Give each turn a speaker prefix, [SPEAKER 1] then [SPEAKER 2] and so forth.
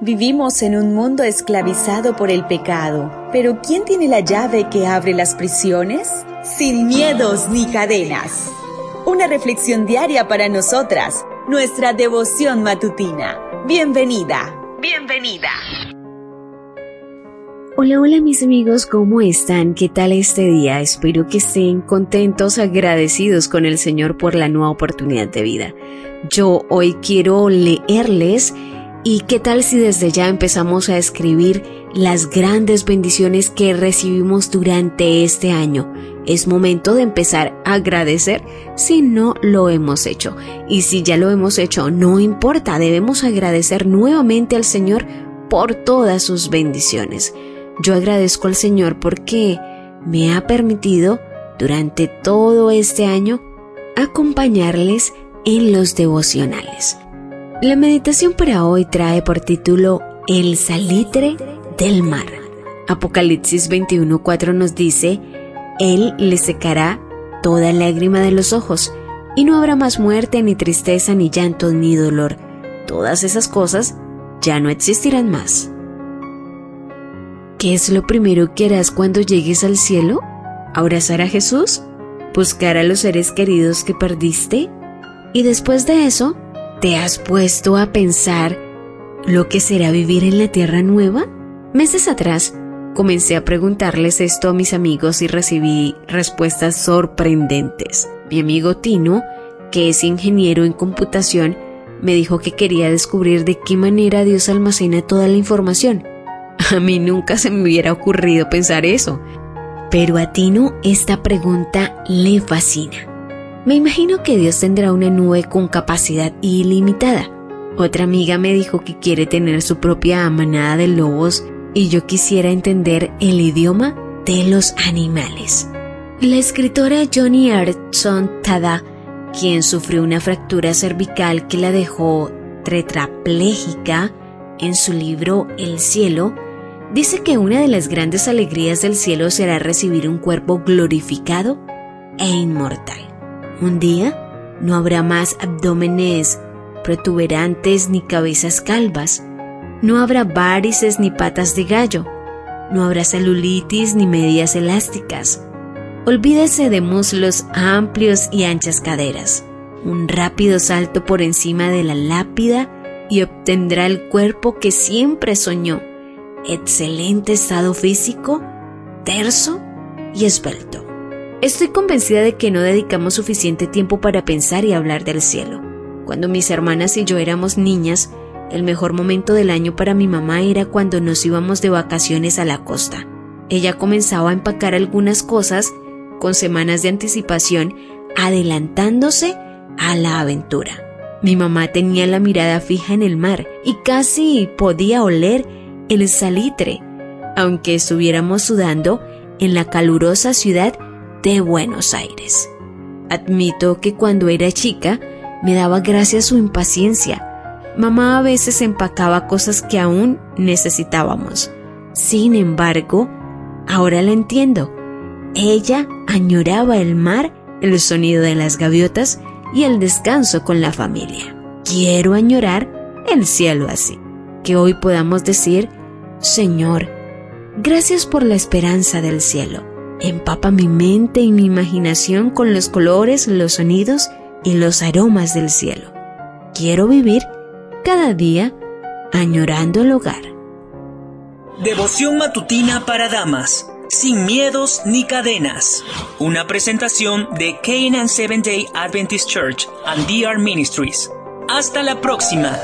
[SPEAKER 1] Vivimos en un mundo esclavizado por el pecado, pero ¿quién tiene la llave que abre las prisiones? Sin miedos ni cadenas. Una reflexión diaria para nosotras, nuestra devoción matutina. Bienvenida, bienvenida.
[SPEAKER 2] Hola, hola mis amigos, ¿cómo están? ¿Qué tal este día? Espero que estén contentos, agradecidos con el Señor por la nueva oportunidad de vida. Yo hoy quiero leerles ¿Y qué tal si desde ya empezamos a escribir las grandes bendiciones que recibimos durante este año? Es momento de empezar a agradecer si no lo hemos hecho. Y si ya lo hemos hecho, no importa, debemos agradecer nuevamente al Señor por todas sus bendiciones. Yo agradezco al Señor porque me ha permitido durante todo este año acompañarles en los devocionales. La meditación para hoy trae por título El salitre del mar. Apocalipsis 21:4 nos dice, Él le secará toda lágrima de los ojos, y no habrá más muerte, ni tristeza, ni llanto, ni dolor. Todas esas cosas ya no existirán más. ¿Qué es lo primero que harás cuando llegues al cielo? ¿Abrazar a Jesús? ¿Buscar a los seres queridos que perdiste? Y después de eso, ¿Te has puesto a pensar lo que será vivir en la Tierra Nueva? Meses atrás comencé a preguntarles esto a mis amigos y recibí respuestas sorprendentes. Mi amigo Tino, que es ingeniero en computación, me dijo que quería descubrir de qué manera Dios almacena toda la información. A mí nunca se me hubiera ocurrido pensar eso. Pero a Tino esta pregunta le fascina. Me imagino que Dios tendrá una nube con capacidad ilimitada. Otra amiga me dijo que quiere tener su propia manada de lobos y yo quisiera entender el idioma de los animales. La escritora Johnny Artson Tada, quien sufrió una fractura cervical que la dejó tetrapléjica en su libro El cielo, dice que una de las grandes alegrías del cielo será recibir un cuerpo glorificado e inmortal. Un día no habrá más abdómenes protuberantes ni cabezas calvas. No habrá varices ni patas de gallo. No habrá celulitis ni medias elásticas. Olvídese de muslos amplios y anchas caderas. Un rápido salto por encima de la lápida y obtendrá el cuerpo que siempre soñó. Excelente estado físico, terso y esbelto. Estoy convencida de que no dedicamos suficiente tiempo para pensar y hablar del cielo. Cuando mis hermanas y yo éramos niñas, el mejor momento del año para mi mamá era cuando nos íbamos de vacaciones a la costa. Ella comenzaba a empacar algunas cosas con semanas de anticipación, adelantándose a la aventura. Mi mamá tenía la mirada fija en el mar y casi podía oler el salitre, aunque estuviéramos sudando en la calurosa ciudad de Buenos Aires. Admito que cuando era chica me daba gracia su impaciencia. Mamá a veces empacaba cosas que aún necesitábamos. Sin embargo, ahora la entiendo. Ella añoraba el mar, el sonido de las gaviotas y el descanso con la familia. Quiero añorar el cielo así. Que hoy podamos decir, Señor, gracias por la esperanza del cielo Empapa mi mente y mi imaginación con los colores, los sonidos y los aromas del cielo. Quiero vivir cada día añorando el hogar.
[SPEAKER 3] Devoción matutina para damas, sin miedos ni cadenas. Una presentación de Canaan Seventh Day Adventist Church and DR Ministries. Hasta la próxima.